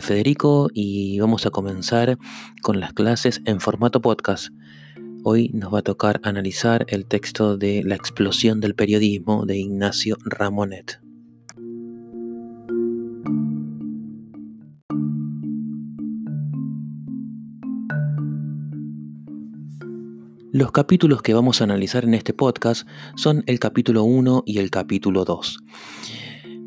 Federico y vamos a comenzar con las clases en formato podcast. Hoy nos va a tocar analizar el texto de La explosión del periodismo de Ignacio Ramonet. Los capítulos que vamos a analizar en este podcast son el capítulo 1 y el capítulo 2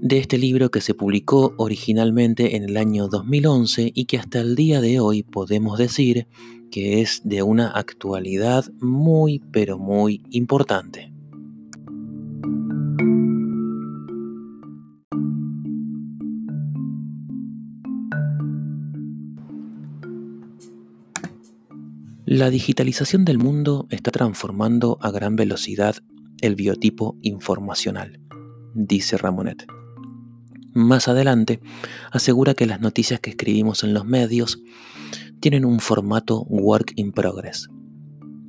de este libro que se publicó originalmente en el año 2011 y que hasta el día de hoy podemos decir que es de una actualidad muy pero muy importante. La digitalización del mundo está transformando a gran velocidad el biotipo informacional, dice Ramonet. Más adelante, asegura que las noticias que escribimos en los medios tienen un formato work in progress.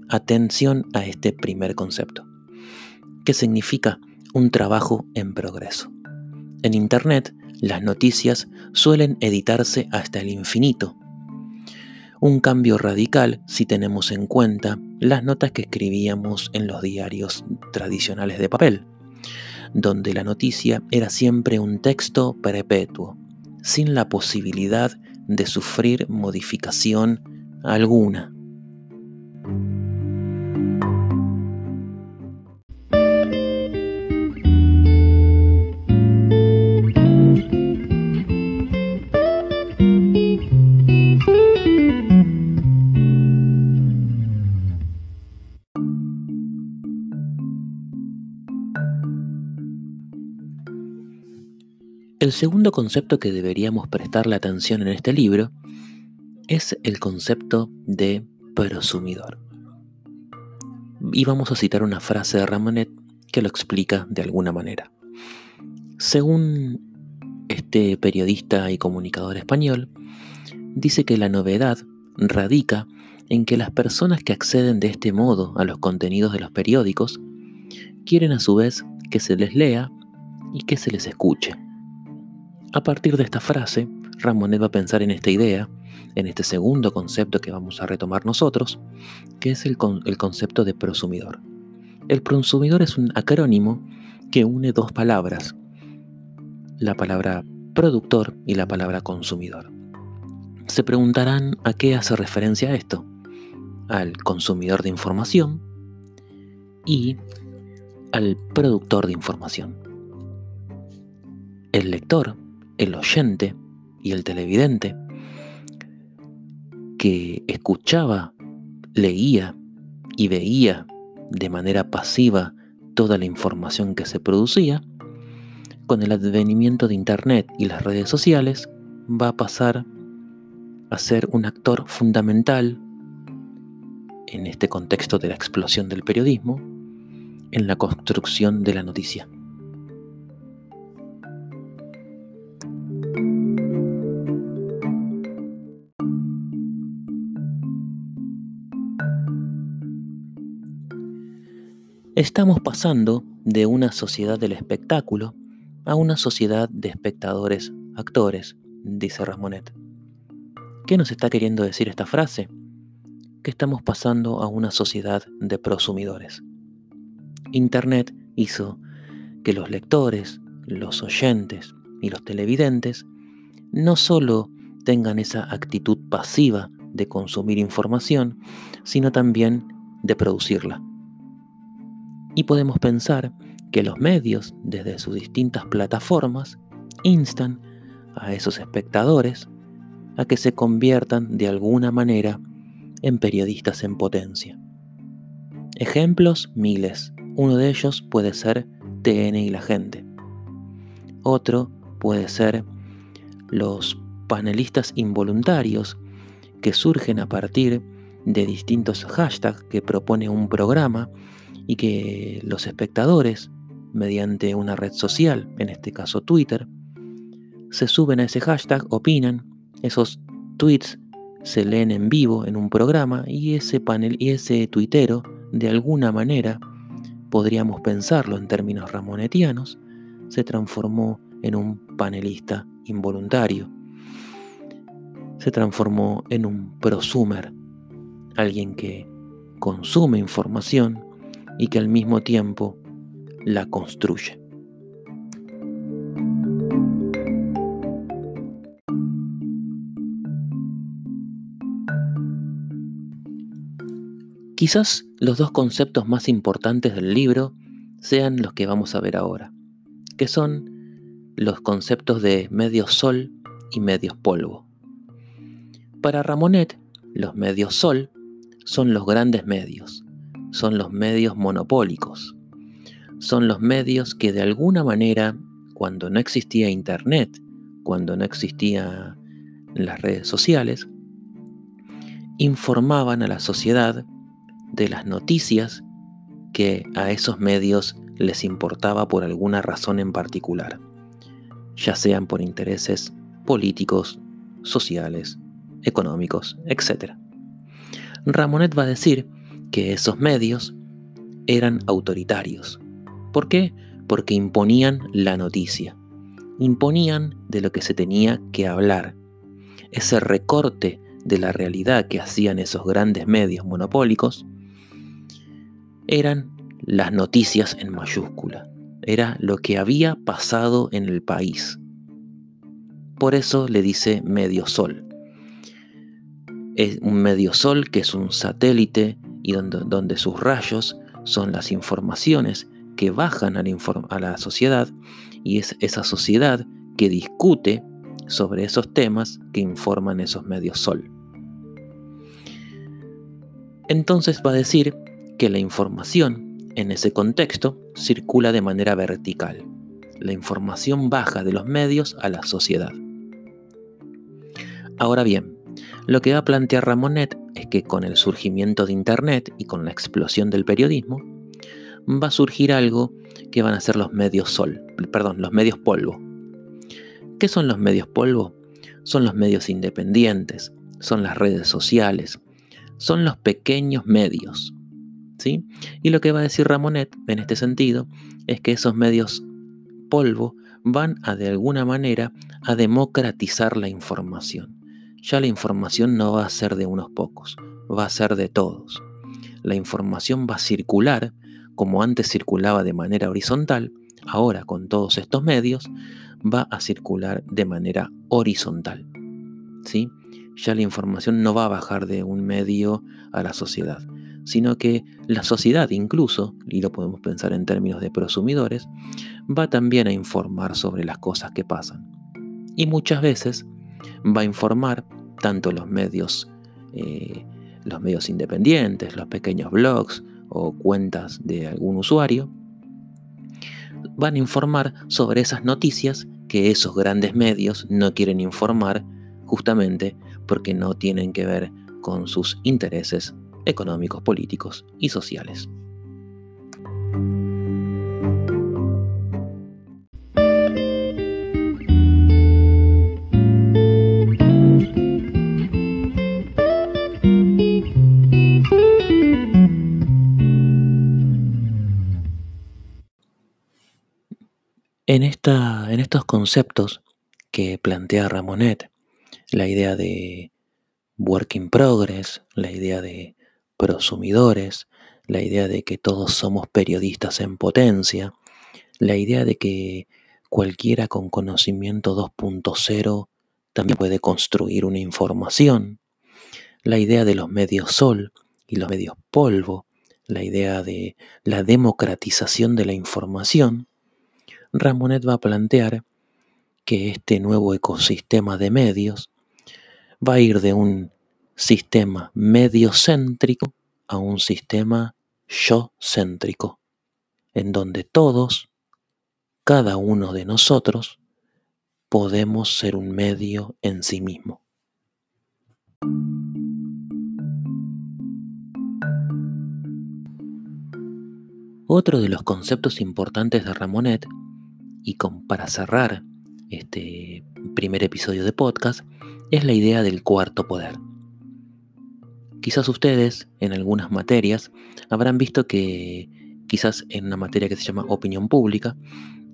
Atención a este primer concepto. ¿Qué significa un trabajo en progreso? En Internet, las noticias suelen editarse hasta el infinito. Un cambio radical si tenemos en cuenta las notas que escribíamos en los diarios tradicionales de papel donde la noticia era siempre un texto perpetuo, sin la posibilidad de sufrir modificación alguna. El segundo concepto que deberíamos prestarle atención en este libro es el concepto de prosumidor. Y vamos a citar una frase de Ramonet que lo explica de alguna manera. Según este periodista y comunicador español, dice que la novedad radica en que las personas que acceden de este modo a los contenidos de los periódicos quieren a su vez que se les lea y que se les escuche. A partir de esta frase, Ramonet va a pensar en esta idea, en este segundo concepto que vamos a retomar nosotros, que es el, el concepto de prosumidor. El prosumidor es un acrónimo que une dos palabras, la palabra productor y la palabra consumidor. Se preguntarán a qué hace referencia esto. Al consumidor de información y al productor de información. El lector el oyente y el televidente que escuchaba, leía y veía de manera pasiva toda la información que se producía, con el advenimiento de Internet y las redes sociales, va a pasar a ser un actor fundamental en este contexto de la explosión del periodismo, en la construcción de la noticia. Estamos pasando de una sociedad del espectáculo a una sociedad de espectadores actores, dice Ramonet. ¿Qué nos está queriendo decir esta frase? Que estamos pasando a una sociedad de prosumidores. Internet hizo que los lectores, los oyentes y los televidentes no solo tengan esa actitud pasiva de consumir información, sino también de producirla. Y podemos pensar que los medios, desde sus distintas plataformas, instan a esos espectadores a que se conviertan de alguna manera en periodistas en potencia. Ejemplos miles. Uno de ellos puede ser TN y la gente. Otro puede ser los panelistas involuntarios que surgen a partir de distintos hashtags que propone un programa y que los espectadores, mediante una red social, en este caso Twitter, se suben a ese hashtag, opinan, esos tweets se leen en vivo en un programa y ese panel y ese tuitero, de alguna manera, podríamos pensarlo en términos ramonetianos, se transformó en un panelista involuntario. Se transformó en un prosumer, alguien que consume información y que al mismo tiempo la construye. Quizás los dos conceptos más importantes del libro sean los que vamos a ver ahora, que son los conceptos de medios sol y medios polvo. Para Ramonet, los medios sol son los grandes medios, son los medios monopólicos, son los medios que de alguna manera, cuando no existía Internet, cuando no existían las redes sociales, informaban a la sociedad de las noticias que a esos medios les importaba por alguna razón en particular, ya sean por intereses políticos, sociales, económicos, etc. Ramonet va a decir que esos medios eran autoritarios. ¿Por qué? Porque imponían la noticia, imponían de lo que se tenía que hablar. Ese recorte de la realidad que hacían esos grandes medios monopólicos eran las noticias en mayúscula. Era lo que había pasado en el país. Por eso le dice medio sol. Es un medio sol que es un satélite y donde, donde sus rayos son las informaciones que bajan a la, a la sociedad y es esa sociedad que discute sobre esos temas que informan esos medios sol. Entonces va a decir que la información en ese contexto circula de manera vertical. La información baja de los medios a la sociedad. Ahora bien, lo que va a plantear Ramonet que con el surgimiento de Internet y con la explosión del periodismo, va a surgir algo que van a ser los medios sol, perdón, los medios polvo. ¿Qué son los medios polvo? Son los medios independientes, son las redes sociales, son los pequeños medios, y lo que va a decir Ramonet en este sentido es que esos medios polvo van a de alguna manera a democratizar la información. Ya la información no va a ser de unos pocos, va a ser de todos. La información va a circular como antes circulaba de manera horizontal, ahora con todos estos medios va a circular de manera horizontal. ¿sí? Ya la información no va a bajar de un medio a la sociedad, sino que la sociedad incluso, y lo podemos pensar en términos de prosumidores, va también a informar sobre las cosas que pasan. Y muchas veces va a informar tanto los medios, eh, los medios independientes, los pequeños blogs o cuentas de algún usuario, van a informar sobre esas noticias que esos grandes medios no quieren informar justamente porque no tienen que ver con sus intereses económicos, políticos y sociales. En, esta, en estos conceptos que plantea Ramonet, la idea de work in progress, la idea de prosumidores, la idea de que todos somos periodistas en potencia, la idea de que cualquiera con conocimiento 2.0 también puede construir una información, la idea de los medios sol y los medios polvo, la idea de la democratización de la información, Ramonet va a plantear que este nuevo ecosistema de medios va a ir de un sistema mediocéntrico a un sistema yo-céntrico, en donde todos, cada uno de nosotros, podemos ser un medio en sí mismo. Otro de los conceptos importantes de Ramonet, y para cerrar este primer episodio de podcast, es la idea del cuarto poder. Quizás ustedes, en algunas materias, habrán visto que, quizás en una materia que se llama opinión pública,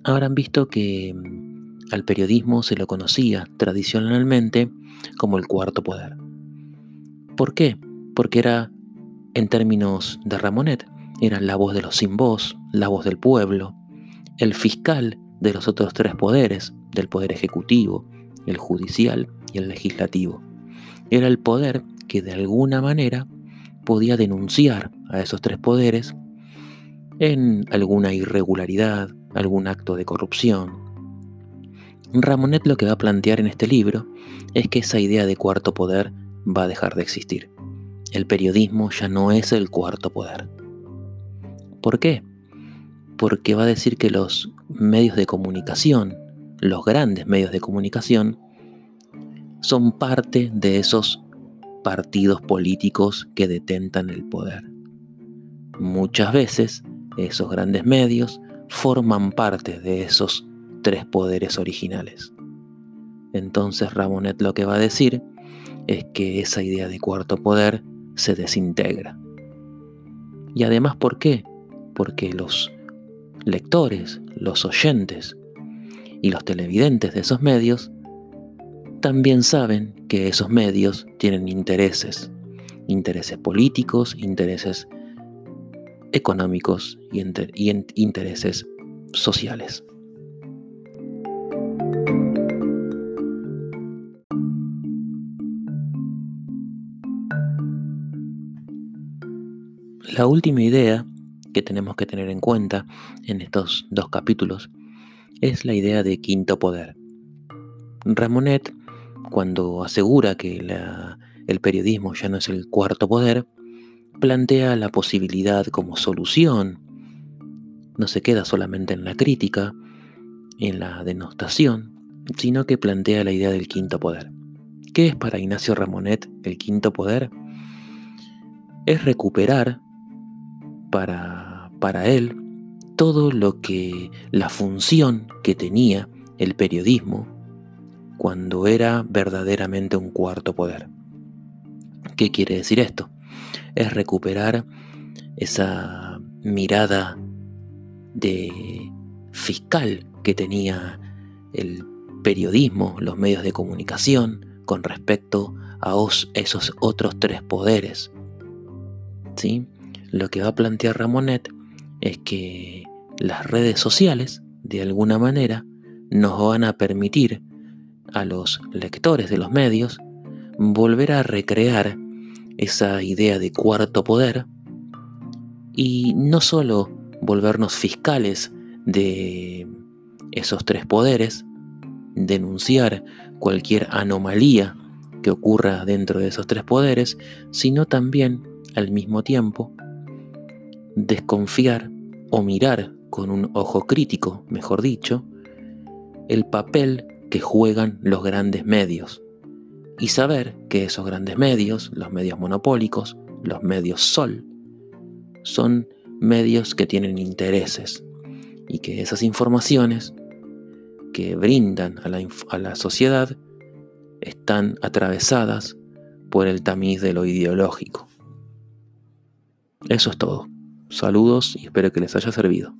habrán visto que mm, al periodismo se lo conocía tradicionalmente como el cuarto poder. ¿Por qué? Porque era, en términos de Ramonet, era la voz de los sin voz, la voz del pueblo, el fiscal de los otros tres poderes, del poder ejecutivo, el judicial y el legislativo. Era el poder que de alguna manera podía denunciar a esos tres poderes en alguna irregularidad, algún acto de corrupción. Ramonet lo que va a plantear en este libro es que esa idea de cuarto poder va a dejar de existir. El periodismo ya no es el cuarto poder. ¿Por qué? Porque va a decir que los medios de comunicación, los grandes medios de comunicación, son parte de esos partidos políticos que detentan el poder. Muchas veces esos grandes medios forman parte de esos tres poderes originales. Entonces Ramonet lo que va a decir es que esa idea de cuarto poder se desintegra. Y además, ¿por qué? Porque los lectores, los oyentes y los televidentes de esos medios también saben que esos medios tienen intereses, intereses políticos, intereses económicos y, intereses sociales. La última idea que tenemos que tener en cuenta en estos dos capítulos es la idea de quinto poder. Ramonet cuando asegura que el periodismo ya no es el cuarto poder, plantea la posibilidad como solución. No se queda solamente en la crítica, en la denostación, sino que plantea la idea del quinto poder. ¿Qué es para Ignacio Ramonet el quinto poder? Es recuperar para, para él todo lo que la función que tenía el periodismo cuando era verdaderamente un cuarto poder. ¿Qué quiere decir esto? Es recuperar esa mirada de fiscal que tenía el periodismo, los medios de comunicación con respecto a esos otros tres poderes. ¿Sí? Lo que va a plantear Ramonet es que las redes sociales, de alguna manera, nos van a permitir a los lectores de los medios volver a recrear esa idea de cuarto poder y no solo volvernos fiscales de esos tres poderes, denunciar cualquier anomalía que ocurra dentro de esos tres poderes, sino también al mismo tiempo desconfiar o mirar con un ojo crítico, mejor dicho, el papel que juegan los grandes medios y saber que esos grandes medios, los medios monopólicos, los medios sol, son medios que tienen intereses y que esas informaciones que brindan a la, a la sociedad están atravesadas por el tamiz de lo ideológico. Eso es todo. Saludos y espero que les haya servido.